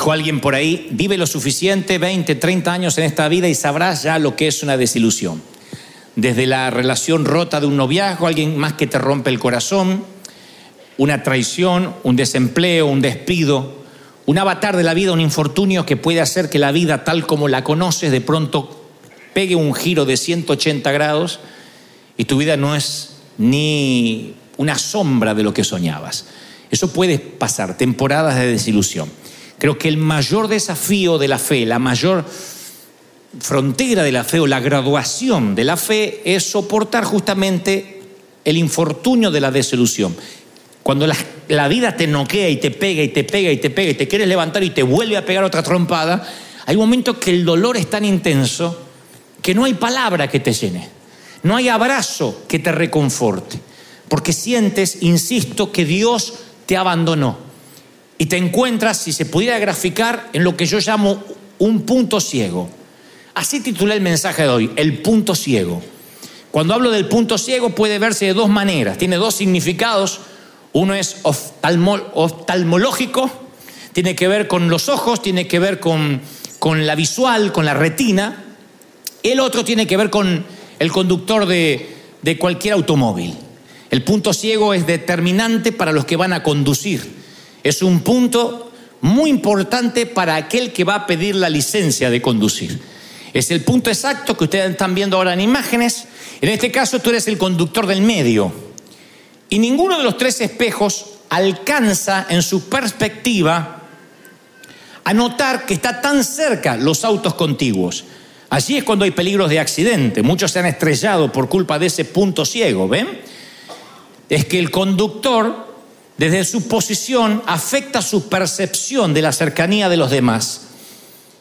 Dijo alguien por ahí, vive lo suficiente, 20, 30 años en esta vida y sabrás ya lo que es una desilusión. Desde la relación rota de un noviazgo, alguien más que te rompe el corazón, una traición, un desempleo, un despido, un avatar de la vida, un infortunio que puede hacer que la vida tal como la conoces de pronto pegue un giro de 180 grados y tu vida no es ni una sombra de lo que soñabas. Eso puede pasar, temporadas de desilusión. Creo que el mayor desafío de la fe, la mayor frontera de la fe o la graduación de la fe es soportar justamente el infortunio de la desilusión. Cuando la, vida te noquea y te pega y te pega y te pega y te quieres levantar y te vuelve a pegar otra trompada, hay un momento que el dolor es tan intenso que no hay palabra que te llene, no hay abrazo que te reconforte, porque sientes, insisto, que Dios te abandonó y te encuentras, si se pudiera graficar, en lo que yo llamo un punto ciego. Así titulé el mensaje de hoy, el punto ciego. Cuando hablo del punto ciego puede verse de dos maneras, tiene dos significados. Uno es oftalmológico, tiene que ver con los ojos, tiene que ver con, con la visual, con la retina. El otro tiene que ver con el conductor de, de cualquier automóvil. El punto ciego es determinante para los que van a conducir. Es un punto muy importante para aquel que va a pedir la licencia de conducir. Es el punto exacto que ustedes están viendo ahora en imágenes. En este caso tú eres el conductor del medio. Y ninguno de los tres espejos alcanza en su perspectiva a notar que está tan cerca los autos contiguos. Allí es cuando hay peligros de accidente. Muchos se han estrellado por culpa de ese punto ciego, ¿ven? Es que el conductor, desde su posición, afecta su percepción de la cercanía de los demás.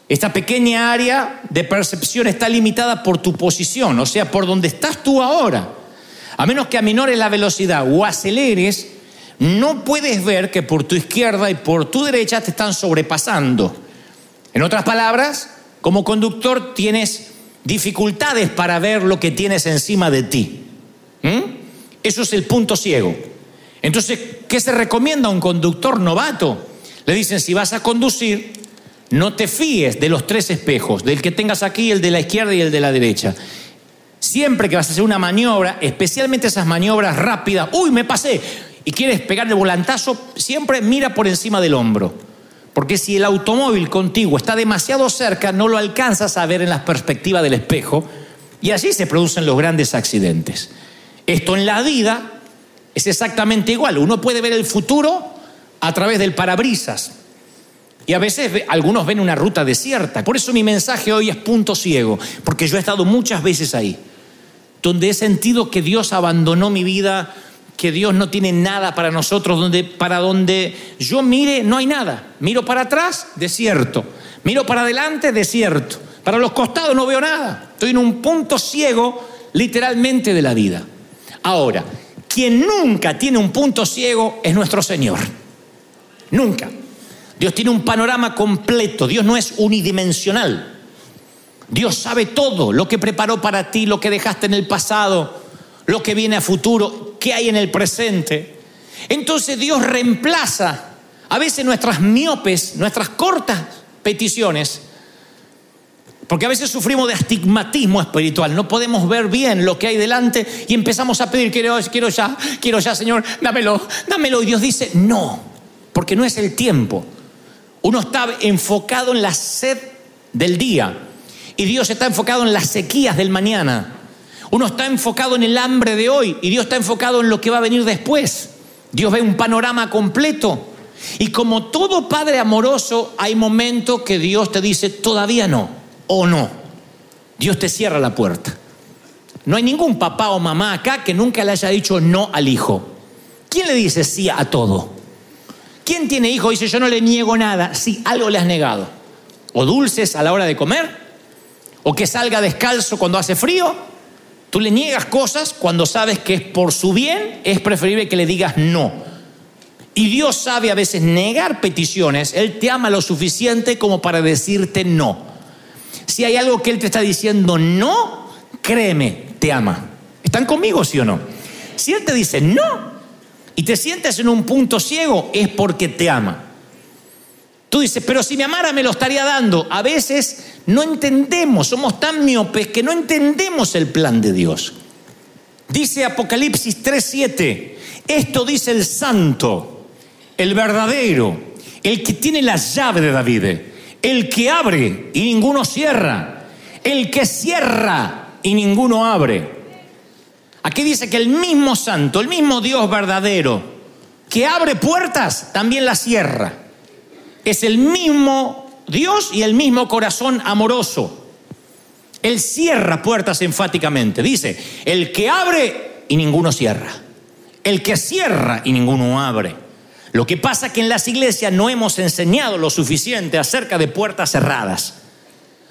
Esta pequeña área de percepción está limitada por tu posición, o sea, por donde estás tú ahora. A menos que aminores la velocidad o aceleres, no puedes ver que por tu izquierda y por tu derecha te están sobrepasando. En otras palabras, como conductor tienes dificultades para ver lo que tienes encima de ti. ¿Mm? Eso es el punto ciego. Entonces, ¿qué se recomienda a un conductor novato? Le dicen, si vas a conducir, no te fíes de los tres espejos, del que tengas aquí, el de la izquierda y el de la derecha. Siempre que vas a hacer una maniobra, especialmente esas maniobras rápidas, uy, me pasé, y quieres pegarle volantazo, siempre mira por encima del hombro. Porque si el automóvil contigo está demasiado cerca, no lo alcanzas a ver en la perspectiva del espejo, y así se producen los grandes accidentes. Esto en la vida es exactamente igual. Uno puede ver el futuro a través del parabrisas. Y a veces algunos ven una ruta desierta. Por eso mi mensaje hoy es punto ciego, porque yo he estado muchas veces ahí donde he sentido que Dios abandonó mi vida, que Dios no tiene nada para nosotros, donde para donde yo mire no hay nada. Miro para atrás, desierto. Miro para adelante, desierto. Para los costados no veo nada. Estoy en un punto ciego literalmente de la vida. Ahora, quien nunca tiene un punto ciego es nuestro Señor. Nunca. Dios tiene un panorama completo. Dios no es unidimensional. Dios sabe todo, lo que preparó para ti, lo que dejaste en el pasado, lo que viene a futuro, qué hay en el presente. Entonces Dios reemplaza a veces nuestras miopes, nuestras cortas peticiones, porque a veces sufrimos de astigmatismo espiritual, no podemos ver bien lo que hay delante y empezamos a pedir, quiero, quiero ya, quiero ya, Señor, dámelo, dámelo. Y Dios dice, no, porque no es el tiempo. Uno está enfocado en la sed del día, y Dios está enfocado en las sequías del mañana. Uno está enfocado en el hambre de hoy y Dios está enfocado en lo que va a venir después. Dios ve un panorama completo. Y como todo padre amoroso, hay momentos que Dios te dice todavía no o no. Dios te cierra la puerta. No hay ningún papá o mamá acá que nunca le haya dicho no al hijo. ¿Quién le dice sí a todo? ¿Quién tiene hijo y dice yo no le niego nada si algo le has negado? ¿O dulces a la hora de comer? o que salga descalzo cuando hace frío. Tú le niegas cosas cuando sabes que es por su bien, es preferible que le digas no. Y Dios sabe a veces negar peticiones, Él te ama lo suficiente como para decirte no. Si hay algo que Él te está diciendo no, créeme, te ama. ¿Están conmigo, sí o no? Si Él te dice no y te sientes en un punto ciego, es porque te ama. Tú dices, pero si me amara me lo estaría dando. A veces no entendemos, somos tan miopes que no entendemos el plan de Dios. Dice Apocalipsis 3:7, esto dice el santo, el verdadero, el que tiene la llave de David, el que abre y ninguno cierra, el que cierra y ninguno abre. Aquí dice que el mismo santo, el mismo Dios verdadero, que abre puertas, también las cierra. Es el mismo Dios y el mismo corazón amoroso. Él cierra puertas enfáticamente. Dice, el que abre y ninguno cierra. El que cierra y ninguno abre. Lo que pasa es que en las iglesias no hemos enseñado lo suficiente acerca de puertas cerradas.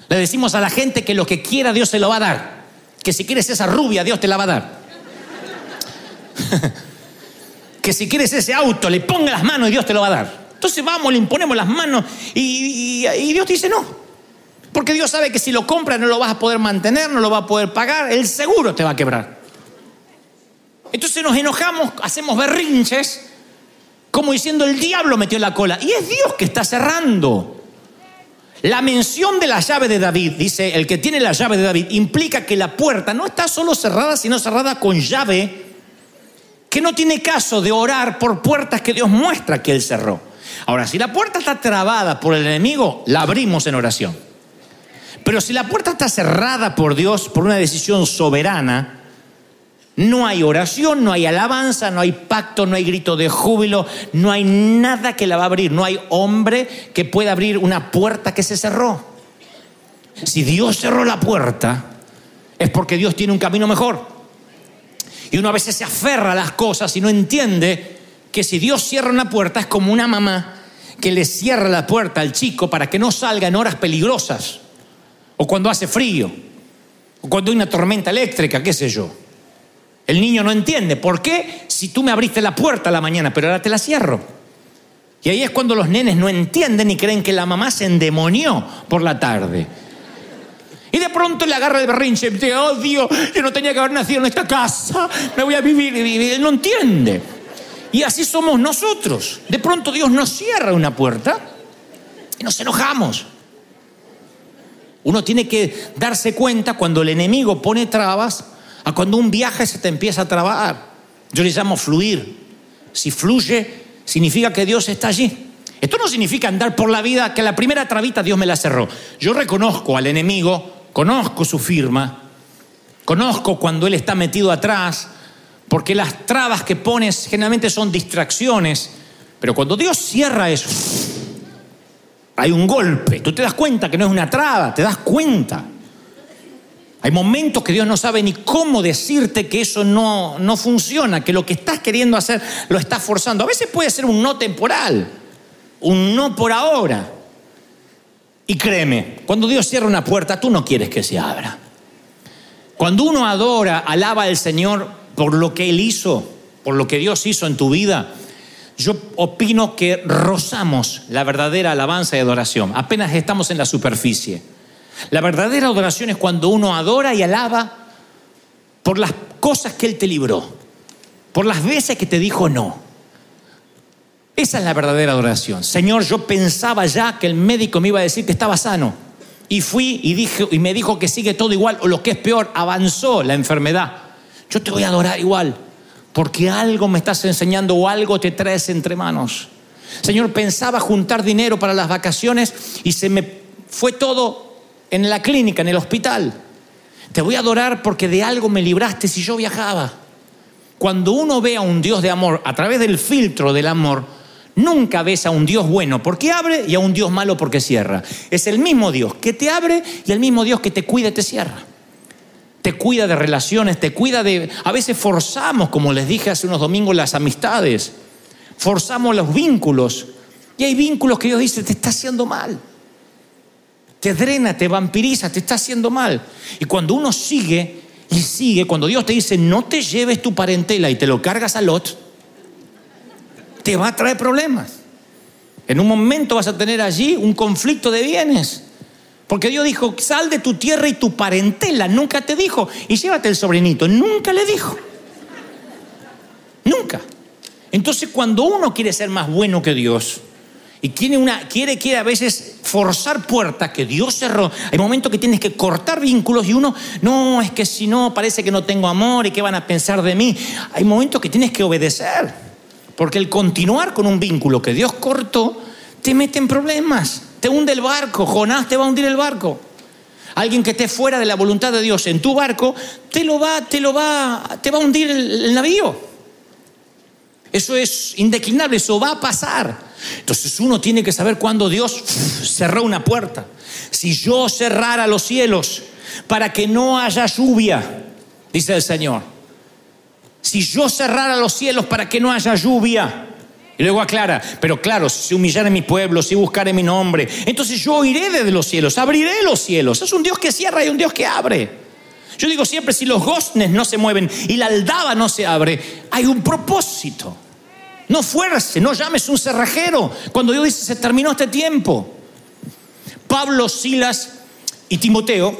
Le decimos a la gente que lo que quiera Dios se lo va a dar. Que si quieres esa rubia, Dios te la va a dar. que si quieres ese auto, le ponga las manos y Dios te lo va a dar. Entonces vamos, le imponemos las manos y, Dios dice no. Porque Dios sabe que si lo compras no lo vas a poder mantener, no lo vas a poder pagar, el seguro te va a quebrar. Entonces nos enojamos, hacemos berrinches, como diciendo el diablo metió la cola. Y es Dios que está cerrando. La mención de la llave de David, dice el que tiene la llave de David, implica que la puerta no está solo cerrada, sino cerrada con llave, que no tiene caso de orar por puertas que Dios muestra que Él cerró. Ahora, si la puerta está trabada por el enemigo, la abrimos en oración. Pero si la puerta está cerrada por Dios por una decisión soberana, no hay oración, no hay alabanza, no hay pacto, no hay grito de júbilo, no hay nada que la va a abrir, no hay hombre que pueda abrir una puerta que se cerró. Si Dios cerró la puerta, es porque Dios tiene un camino mejor. Y uno a veces se aferra a las cosas y no entiende que si Dios cierra una puerta es como una mamá que le cierra la puerta al chico para que no salga en horas peligrosas o cuando hace frío, o cuando hay una tormenta eléctrica, qué sé yo. El niño no entiende. ¿Por qué? Si tú me abriste la puerta a la mañana, pero ahora te la cierro. Y ahí es cuando los nenes no entienden y creen que la mamá se endemonió por la tarde. Y de pronto le agarra el berrinche y dice, oh yo no tenía que haber nacido en esta casa, me voy a vivir. Y él no entiende. Y así somos nosotros. De pronto Dios nos cierra una puerta y nos enojamos. Uno tiene que darse cuenta cuando el enemigo pone trabas cuando un viaje se te empieza a trabar. Yo le llamo fluir. Si fluye, significa que Dios está allí. Esto no significa andar por la vida que la primera trabita Dios me la cerró. Yo reconozco al enemigo, conozco su firma, conozco cuando él está metido atrás, porque las trabas que pones generalmente son distracciones, pero cuando Dios cierra eso, hay un golpe. Tú te das cuenta que no es una traba, te das cuenta. Hay momentos que Dios no sabe ni cómo decirte que eso no, no funciona, que lo que estás queriendo hacer lo estás forzando. A veces puede ser un no temporal, un no por ahora. Y créeme, cuando Dios cierra una puerta, tú no quieres que se abra. Cuando uno adora, alaba al Señor por lo que Él hizo, por lo que Dios hizo en tu vida, yo opino que rozamos la verdadera alabanza y adoración. Apenas estamos en la superficie. La verdadera adoración es cuando uno adora y alaba por las cosas que Él te libró, por las veces que te dijo no. Esa es la verdadera adoración. Señor, yo pensaba ya que el médico me iba a decir que estaba sano. Y fui y, dije, y me dijo que sigue todo igual, o lo que es peor, avanzó la enfermedad. Yo te voy a adorar igual porque algo me estás enseñando o algo te traes entre manos. Señor, pensaba juntar dinero para las vacaciones y se me fue todo en la clínica, en el hospital. Te voy a adorar porque de algo me libraste si yo viajaba. Cuando uno ve a un Dios de amor a través del filtro del amor, nunca ves a un Dios bueno porque abre y a un Dios malo porque cierra. Es el mismo Dios que te abre y el mismo Dios que te cuida y te cierra te cuida de relaciones, te cuida de... A veces forzamos, como les dije hace unos domingos, las amistades, forzamos los vínculos. Y hay vínculos que Dios dice, te está haciendo mal. Te drena, te vampiriza, te está haciendo mal. Y cuando uno sigue y sigue, cuando Dios te dice, no te lleves tu parentela y te lo cargas a Lot, te va a traer problemas. En un momento vas a tener allí un conflicto de bienes. Porque Dios dijo, sal de tu tierra y tu parentela. Nunca te dijo, y llévate el sobrinito. Nunca le dijo. Nunca. Entonces cuando uno quiere ser más bueno que Dios Y quiere, una, quiere, quiere a veces forzar puertas que Dios cerró. Hay momentos que tienes que cortar vínculos y uno, no, es que si no, parece que no tengo amor y qué van a pensar de mí. Hay momentos que tienes que obedecer. Porque el continuar con un vínculo que Dios cortó te mete en problemas. Te hunde el barco. Jonás te va a hundir el barco. Alguien que esté fuera de la voluntad de Dios en tu barco, te lo va, te lo va, te va a hundir el, el navío. Eso es indeclinable, eso va a pasar. Entonces uno tiene que saber cuándo Dios cerró una puerta. Si yo cerrara los cielos para que no haya lluvia, dice el Señor. Si yo cerrara los cielos para que no haya lluvia. Y luego aclara, pero claro, si humillare mi pueblo, si buscare mi nombre, entonces yo iré desde los cielos, abriré los cielos. Es un Dios que cierra y un Dios que abre. Yo digo siempre, si los goznes no se mueven y la aldaba no se abre, hay un propósito. No fuerce, no llames un cerrajero. Cuando Dios dice, se terminó este tiempo. Pablo, Silas y Timoteo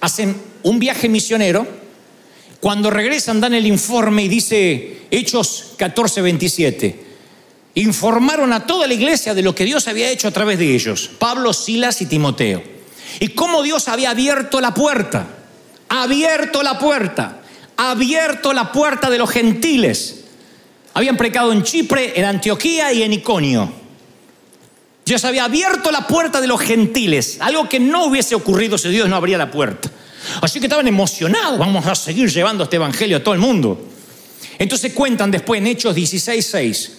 hacen un viaje misionero. Cuando regresan dan el informe y dice Hechos 14, 27. Informaron a toda la iglesia de lo que Dios había hecho a través de ellos. Pablo, Silas y Timoteo. Y cómo Dios había abierto la puerta. Abierto la puerta. Abierto la puerta de los gentiles habían predicado en Chipre, en Antioquía y en Iconio. Dios había abierto la puerta de los gentiles, algo que no hubiese ocurrido si Dios no abría la puerta. Así que estaban emocionados, vamos a seguir llevando este evangelio a todo el mundo. Entonces cuentan después en Hechos 16:6.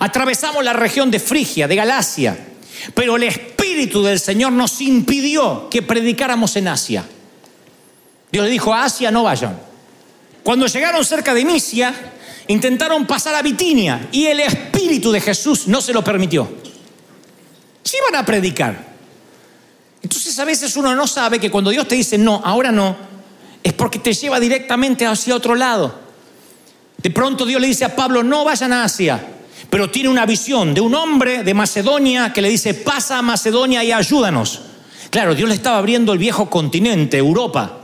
Atravesamos la región de Frigia, de Galacia, pero el Espíritu del Señor nos impidió que predicáramos en Asia. Dios le dijo, a Asia no vayan. Cuando llegaron cerca de Misia, intentaron pasar a Bitinia y el Espíritu de Jesús no se lo permitió. Sí iban a predicar. Entonces a veces uno no sabe que cuando Dios te dice no, ahora no, es porque te lleva directamente hacia otro lado. De pronto Dios le dice a Pablo, no vayan a Asia, pero tiene una visión de un hombre de Macedonia que le dice, pasa a Macedonia y ayúdanos. Claro, Dios le estaba abriendo el viejo continente, Europa.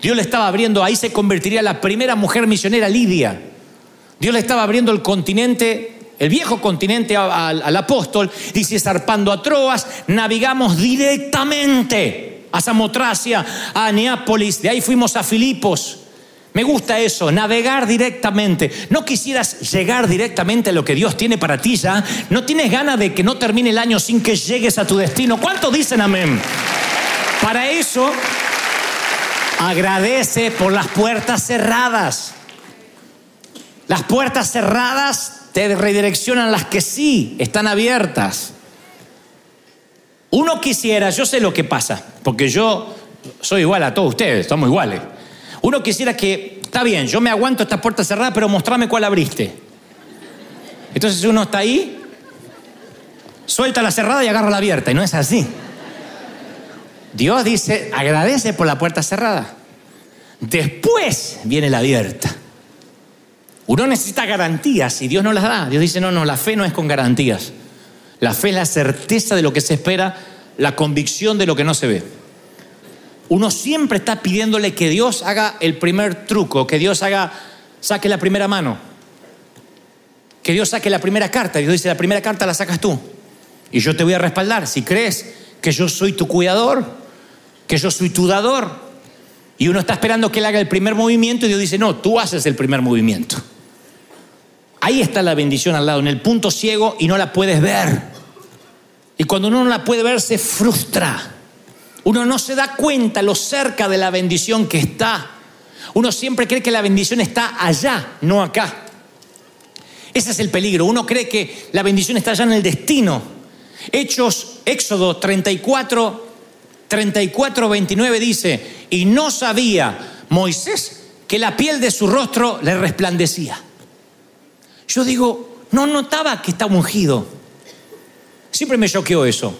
Dios le estaba abriendo, ahí se convertiría la primera mujer misionera Lidia. Dios le estaba abriendo el continente, el viejo continente al, apóstol, dice, zarpando a Troas, navegamos directamente a Samotracia, a Neápolis, de ahí fuimos a Filipos. Me gusta eso, navegar directamente. No quisieras llegar directamente a lo que Dios tiene para ti ya. No tienes ganas de que no termine el año sin que llegues a tu destino. ¿Cuántos dicen amén? Para eso Agradece por las puertas cerradas. Las puertas cerradas te redireccionan las que sí están abiertas. Uno quisiera, yo sé lo que pasa, porque yo soy igual a todos ustedes, estamos iguales. Uno quisiera que, está bien, yo me aguanto esta puerta cerrada, pero mostrame cuál abriste. Entonces uno está ahí, suelta la cerrada y agarra la abierta, y no es así. Dios dice, agradece por la puerta cerrada. Después viene la abierta. Uno necesita garantías y Dios no las da. Dios dice, no, no, la fe no es con garantías. La fe es la certeza de lo que se espera, la convicción de lo que no se ve. Uno siempre está pidiéndole que Dios haga el primer truco, que Dios haga, saque la primera mano, que Dios saque la primera carta. Dios dice, la primera carta la sacas tú y yo te voy a respaldar. Si crees que yo soy tu cuidador, que yo soy tu dador. Y uno está esperando que él haga el primer movimiento y Dios dice, no, tú haces el primer movimiento. Ahí está la bendición al lado, en el punto ciego y no la puedes ver. Y cuando uno no la puede ver se frustra. Uno no se da cuenta lo cerca de la bendición que está. Uno siempre cree que la bendición está allá, no acá. Ese es el peligro. Uno cree que la bendición está allá en el destino. Hechos, Éxodo 34, 34, 29 dice, y no sabía Moisés que la piel de su rostro le resplandecía. Yo digo, no notaba que estaba ungido. Siempre me choqueó eso.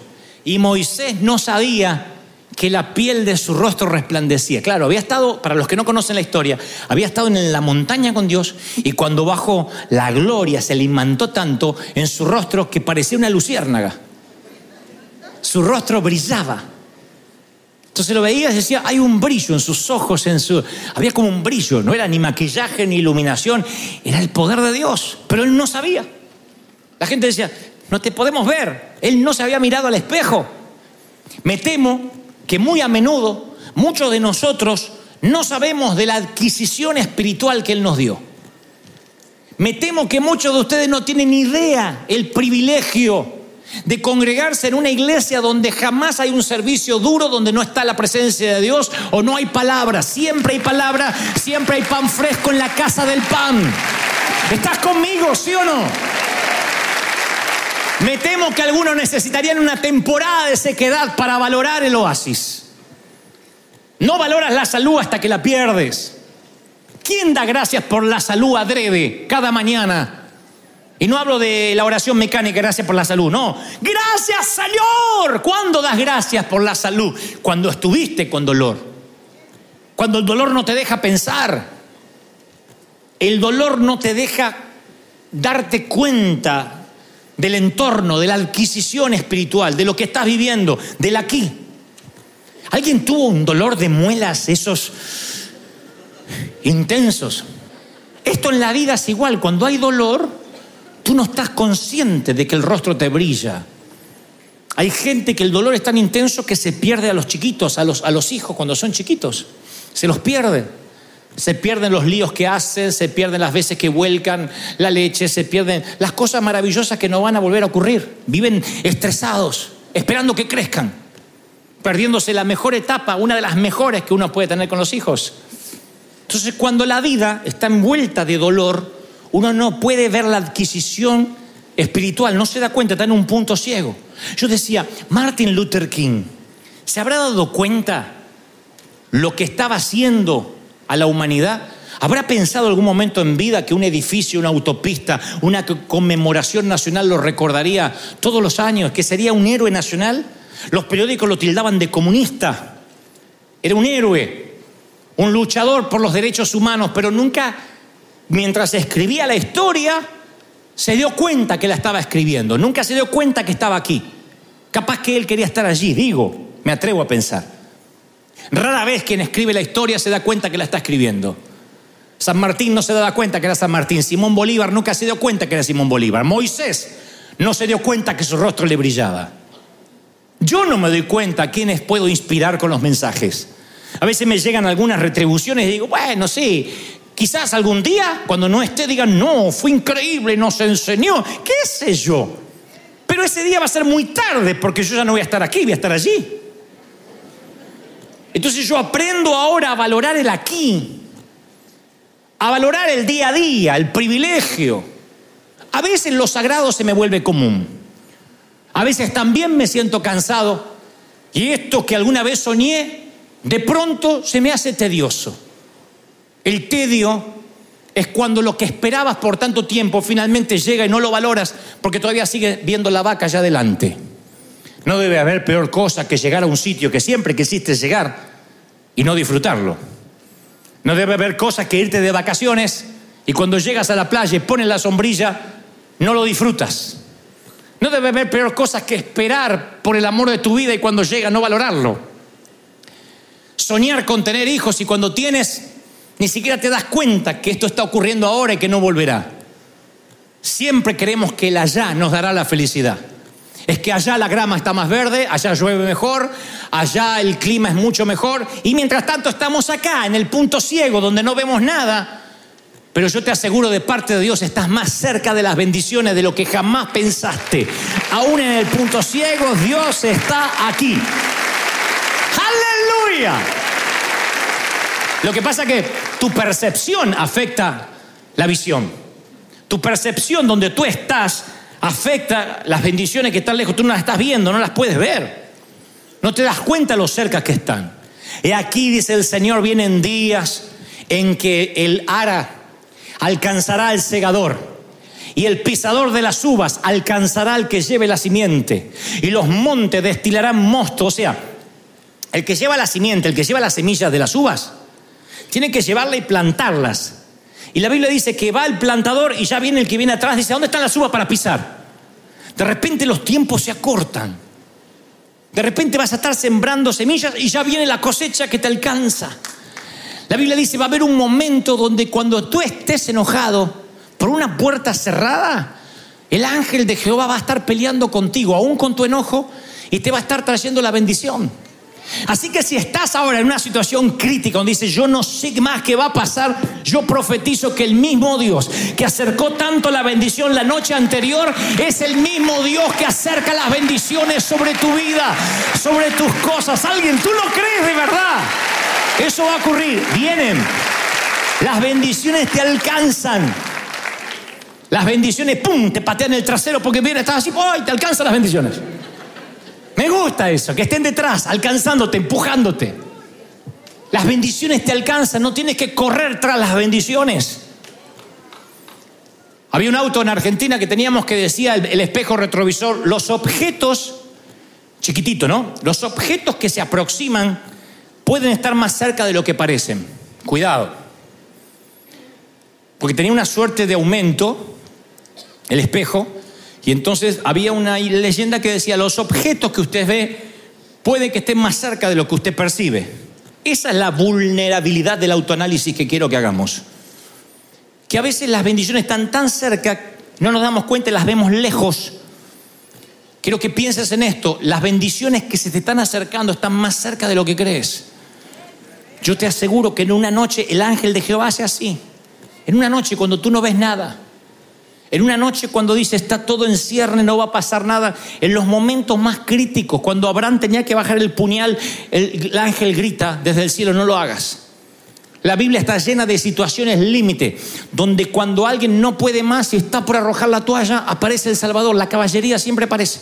Y Moisés no sabía que la piel de su rostro resplandecía. Claro, había estado, para los que no conocen la historia, había estado en la montaña con Dios y cuando bajó la gloria se le imantó tanto en su rostro que parecía una luciérnaga. Su rostro brillaba. Entonces lo veías y decía, hay un brillo en sus ojos, en su... había como un brillo, no era ni maquillaje ni iluminación, era el poder de Dios, pero él no sabía. La gente decía, no te podemos ver. Él no se había mirado al espejo. Me temo que muy a menudo muchos de nosotros no sabemos de la adquisición espiritual que Él nos dio. Me temo que muchos de ustedes no tienen idea el privilegio de congregarse en una iglesia donde jamás hay un servicio duro, donde no está la presencia de Dios o no hay palabra. Siempre hay palabra, siempre hay pan fresco en la casa del pan. ¿Estás conmigo, sí o no? Me temo que algunos necesitarían una temporada de sequedad para valorar el oasis. No valoras la salud hasta que la pierdes. ¿Quién da gracias por la salud adrede cada mañana? Y no hablo de la oración mecánica, gracias por la salud, no. Gracias Señor. ¿Cuándo das gracias por la salud? Cuando estuviste con dolor. Cuando el dolor no te deja pensar. El dolor no te deja darte cuenta del entorno, de la adquisición espiritual, de lo que estás viviendo, del aquí. ¿Alguien tuvo un dolor de muelas esos intensos? Esto en la vida es igual, cuando hay dolor, tú no estás consciente de que el rostro te brilla. Hay gente que el dolor es tan intenso que se pierde a los chiquitos, a los, a los hijos cuando son chiquitos. Se los pierde. Se pierden los líos que hacen, se pierden las veces que vuelcan la leche, se pierden las cosas maravillosas que no van a volver a ocurrir. Viven estresados, esperando que crezcan, perdiéndose la mejor etapa, una de las mejores que uno puede tener con los hijos. Entonces, cuando la vida está envuelta de dolor, uno no puede ver la adquisición espiritual, no se da cuenta, está en un punto ciego. Yo decía, Martin Luther King, ¿se habrá dado cuenta lo que estaba haciendo a la humanidad? ¿Habrá pensado algún momento en vida que un edificio, una autopista, una conmemoración nacional lo recordaría todos los años, que sería un héroe nacional? Los periódicos lo tildaban de comunista. Era un héroe, un luchador por los derechos humanos, pero nunca mientras escribía la historia, se dio cuenta que la estaba escribiendo. Nunca se dio cuenta que estaba aquí. Capaz que él quería estar allí, digo, me atrevo a pensar. Rara vez quien escribe la historia se da cuenta que la está escribiendo. San Martín no se daba cuenta que era San Martín. Simón Bolívar nunca se dio cuenta que era Simón Bolívar. Moisés no se dio cuenta que su rostro le brillaba. Yo no me doy cuenta a quiénes puedo inspirar con los mensajes. A veces me llegan algunas retribuciones y digo, bueno, sí, Quizás algún día, cuando no esté, digan, no, fue increíble, nos enseñó, qué sé yo. Pero ese día va a ser muy tarde porque yo ya no voy a estar aquí, voy a estar allí. Entonces yo aprendo ahora a valorar el aquí, a valorar el día a día, el privilegio. A veces lo sagrado se me vuelve común. A veces también me siento cansado y esto que alguna vez soñé, de pronto se me hace tedioso. El tedio es cuando lo que esperabas por tanto tiempo finalmente llega y no lo valoras porque todavía sigues viendo la vaca allá adelante. No debe haber peor cosa que llegar a un sitio que siempre quisiste llegar y no disfrutarlo. No debe haber cosa que irte de vacaciones y cuando llegas a la playa y pones la sombrilla, no lo disfrutas. No debe haber peor cosa que esperar por el amor de tu vida y cuando llega no valorarlo. Soñar con tener hijos y cuando tienes ni siquiera te das cuenta que esto está ocurriendo ahora y que no volverá. Siempre creemos que el allá nos dará la felicidad. Es que allá la grama está más verde, allá llueve mejor, allá el clima es mucho mejor y mientras tanto estamos acá, en el punto ciego, donde no vemos nada. Pero yo te aseguro de parte de Dios estás más cerca de las bendiciones de lo que jamás pensaste. Aún en el punto ciego, Dios está aquí. Aleluya. Lo que pasa que tu percepción afecta la visión. Tu percepción donde tú estás afecta las bendiciones que están lejos. Tú no las estás viendo, no las puedes ver. No te das cuenta lo cerca que están. Y aquí dice el Señor, vienen días en que el ara alcanzará al segador y el pisador de las uvas alcanzará al que lleve la simiente y los montes destilarán mosto. O sea, el que lleva la simiente, el que lleva las semillas de las uvas, tiene que llevarla y plantarlas. Y la Biblia dice que va el plantador y ya viene el que viene atrás, dice, ¿dónde están las uvas para pisar? De repente los tiempos se acortan. De repente vas a estar sembrando semillas y ya viene la cosecha que te alcanza. La Biblia dice, va a haber un momento donde cuando tú estés enojado por una puerta cerrada, El ángel de Jehová va a estar peleando contigo, aún con tu enojo, y te va a estar trayendo la bendición. Así que si estás ahora en una situación crítica donde dices, yo no sé más qué va a pasar, yo profetizo que el mismo Dios que acercó tanto la bendición la noche anterior es el mismo Dios que acerca las bendiciones sobre tu vida, sobre tus cosas. Alguien, tú lo crees de verdad. Eso va a ocurrir. Vienen. Las bendiciones te alcanzan. Las bendiciones, ¡pum!, te patean el trasero porque viene, estás así, ¡ay!, te alcanzan las bendiciones. Me gusta eso, que estén detrás, alcanzándote, empujándote. Las bendiciones te alcanzan, no tienes que correr tras las bendiciones. Había un auto en Argentina que teníamos que decía el, el espejo retrovisor, los objetos, chiquitito, ¿no? Los objetos que se aproximan pueden estar más cerca de lo que parecen. Cuidado. Porque tenía una suerte de aumento el espejo y entonces había una leyenda que decía, los objetos que usted ve puede que estén más cerca de lo que usted percibe. Esa es la vulnerabilidad del autoanálisis que quiero que hagamos. Que a veces las bendiciones están tan cerca, no nos damos cuenta y las vemos lejos. Quiero que pienses en esto, las bendiciones que se te están acercando están más cerca de lo que crees. Yo te aseguro que en una noche el ángel de Jehová hace así. En una noche cuando tú no ves nada, en una noche cuando dice está todo en cierne, no va a pasar nada. En los momentos más críticos, cuando Abraham tenía que bajar el puñal, el, el ángel grita desde el cielo, no lo hagas. La Biblia está llena de situaciones límite, donde cuando alguien no puede más y está por arrojar la toalla, aparece el Salvador. La caballería siempre aparece.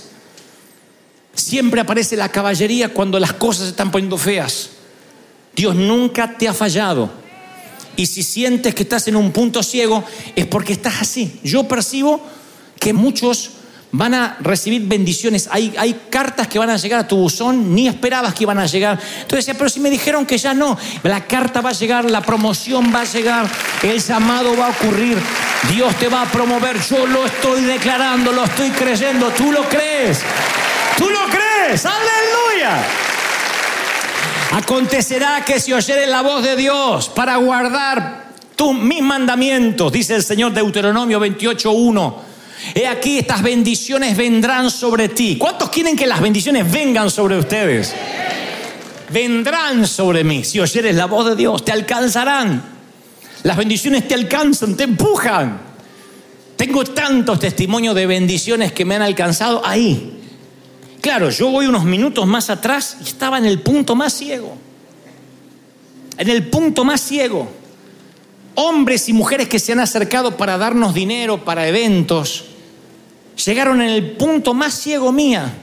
Siempre aparece la caballería cuando las cosas se están poniendo feas. Dios nunca te ha fallado. Y si sientes que estás en un punto ciego, es porque estás así. Yo percibo que muchos van a recibir bendiciones. Hay, hay cartas que van a llegar a tu buzón, ni esperabas que iban a llegar. Entonces decía, pero si me dijeron que ya no, la carta va a llegar, la promoción va a llegar, el llamado va a ocurrir, Dios te va a promover. Yo lo estoy declarando, lo estoy creyendo. ¿Tú lo crees? ¿Tú lo crees? Aleluya. Acontecerá que si oyeres la voz de Dios para guardar tus, mis mandamientos, dice el Señor Deuteronomio 28.1. He aquí estas bendiciones vendrán sobre ti. ¿Cuántos quieren que las bendiciones vengan sobre ustedes? Vendrán sobre mí. Si oyeres la voz de Dios, te alcanzarán. Las bendiciones te alcanzan, te empujan. Tengo tantos testimonios de bendiciones que me han alcanzado ahí, Claro, yo voy unos minutos más atrás y estaba en el punto más ciego. En el punto más ciego. Hombres y mujeres que se han acercado para darnos dinero, para eventos, llegaron en el punto más ciego mía.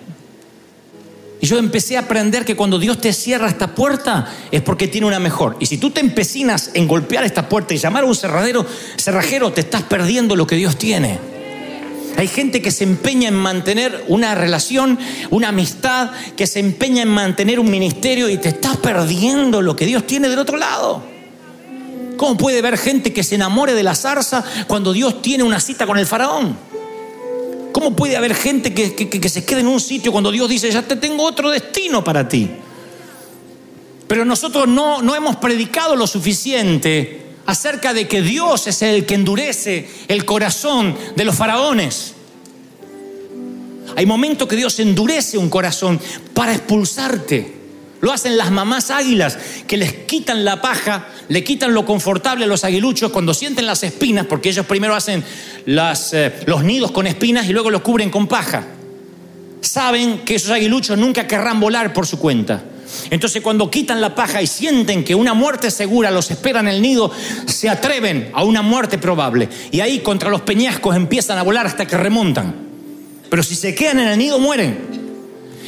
Y yo empecé a aprender que cuando Dios te cierra esta puerta es porque tiene una mejor. Y si tú te empecinas en golpear esta puerta y llamar a un cerradero, cerrajero, te estás perdiendo lo que Dios tiene. Hay gente que se empeña en mantener una relación, una amistad, que se empeña en mantener un ministerio y te estás perdiendo lo que Dios tiene del otro lado. ¿Cómo puede haber gente que se enamore de la zarza cuando Dios tiene una cita con el faraón? ¿Cómo puede haber gente que, que, se quede en un sitio cuando Dios dice, ya te tengo otro destino para ti? Pero nosotros no, no hemos predicado lo suficiente acerca de que Dios es el que endurece el corazón de los faraones. Hay momentos que Dios endurece un corazón para expulsarte. Lo hacen las mamás águilas que les quitan la paja, le quitan lo confortable a los aguiluchos cuando sienten las espinas, porque ellos primero hacen eh, los nidos con espinas y luego los cubren con paja. Saben que esos aguiluchos nunca querrán volar por su cuenta. Entonces cuando quitan la paja y sienten que una muerte segura los espera en el nido, se atreven a una muerte probable. Y ahí contra los peñascos empiezan a volar hasta que remontan. Pero si se quedan en el nido, mueren.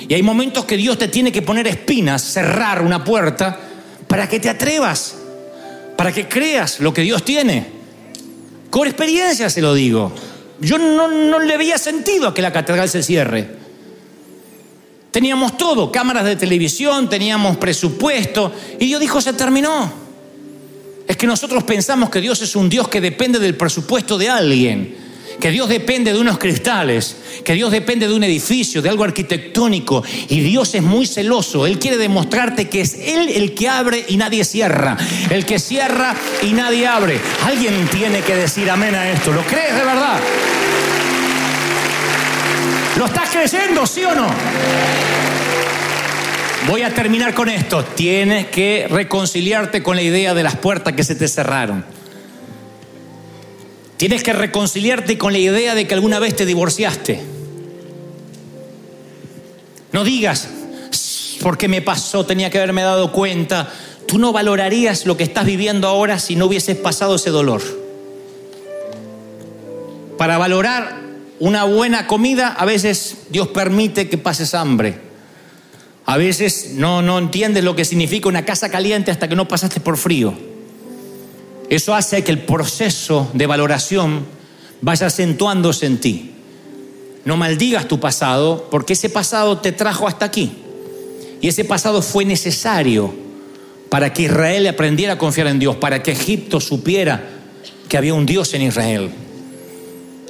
Y hay momentos que Dios te tiene que poner espinas, cerrar una puerta, para que te atrevas, para que creas lo que Dios tiene. Con experiencia se lo digo. Yo no, no le había sentido a que la catedral se cierre. Teníamos todo, cámaras de televisión, teníamos presupuesto. Y Dios dijo, se terminó. Es que nosotros pensamos que Dios es un Dios que depende del presupuesto de alguien, que Dios depende de unos cristales, que Dios depende de un edificio, de algo arquitectónico. Y Dios es muy celoso. Él quiere demostrarte que es Él el que abre y nadie cierra. El que cierra y nadie abre. Alguien tiene que decir amén a esto. ¿Lo crees de verdad? ¿Lo estás creyendo, sí o no? Voy a terminar con esto. Tienes que reconciliarte con la idea de las puertas que se te cerraron. Tienes que reconciliarte con la idea de que alguna vez te divorciaste. No digas, porque me pasó, tenía que haberme dado cuenta. Tú no valorarías lo que estás viviendo ahora si no hubieses pasado ese dolor. Para valorar una buena comida, a veces Dios permite que pases hambre. A veces no, no entiendes lo que significa una casa caliente hasta que no pasaste por frío. Eso hace que el proceso de valoración vaya acentuándose en ti. No maldigas tu pasado porque ese pasado te trajo hasta aquí. Y ese pasado fue necesario para que Israel aprendiera a confiar en Dios, para que Egipto supiera que había un Dios en Israel.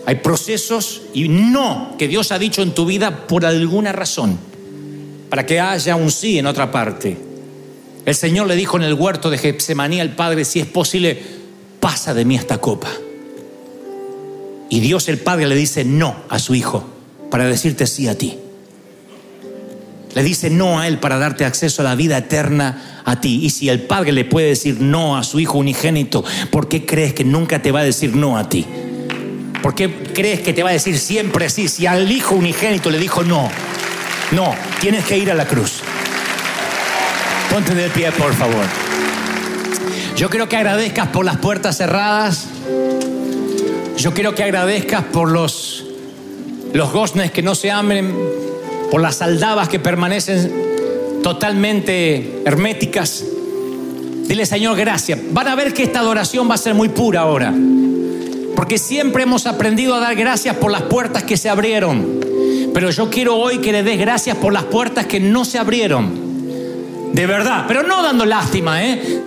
Hay procesos y no que Dios ha dicho en tu vida por alguna razón, para que haya un sí en otra parte. El Señor le dijo en el huerto de Getsemaní al Padre, si es posible, pasa de mí esta copa. Y Dios el Padre le dice no a su Hijo para decirte sí a ti. Le dice no a Él para darte acceso a la vida eterna a ti. Y si el Padre le puede decir no a su Hijo unigénito, ¿por qué crees que nunca te va a decir no a ti? ¿Por qué crees que te va a decir siempre sí? Si al Hijo unigénito le dijo no, no, tienes que ir a la cruz. Ponte de pie, por favor. Yo quiero que agradezcas por las puertas cerradas. Yo quiero que agradezcas por los, los goznes que no se abren, por las aldabas que permanecen totalmente herméticas. Dile, Señor, gracias. Van a ver que esta adoración va a ser muy pura ahora. Porque siempre hemos aprendido a dar gracias por las puertas que se abrieron. Pero yo quiero hoy que le des gracias por las puertas que no se abrieron. De verdad, pero no dando lástima, ¿eh?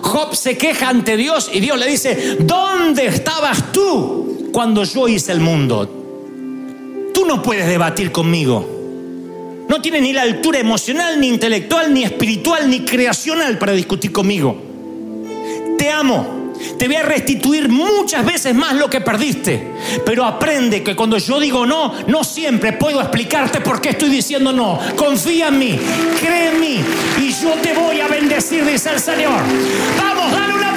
Job se queja ante Dios y Dios le dice, ¿dónde estabas tú cuando yo hice el mundo? Tú no puedes debatir conmigo. No tienes ni la altura emocional, ni intelectual, ni espiritual, ni creacional para discutir conmigo. Te amo te voy a restituir muchas veces más lo que perdiste. Pero aprende que cuando yo digo no, no siempre puedo explicarte por qué estoy diciendo no. Confía en mí, cree en mí y yo te voy a bendecir, dice el Señor. Vamos, dale un aplauso.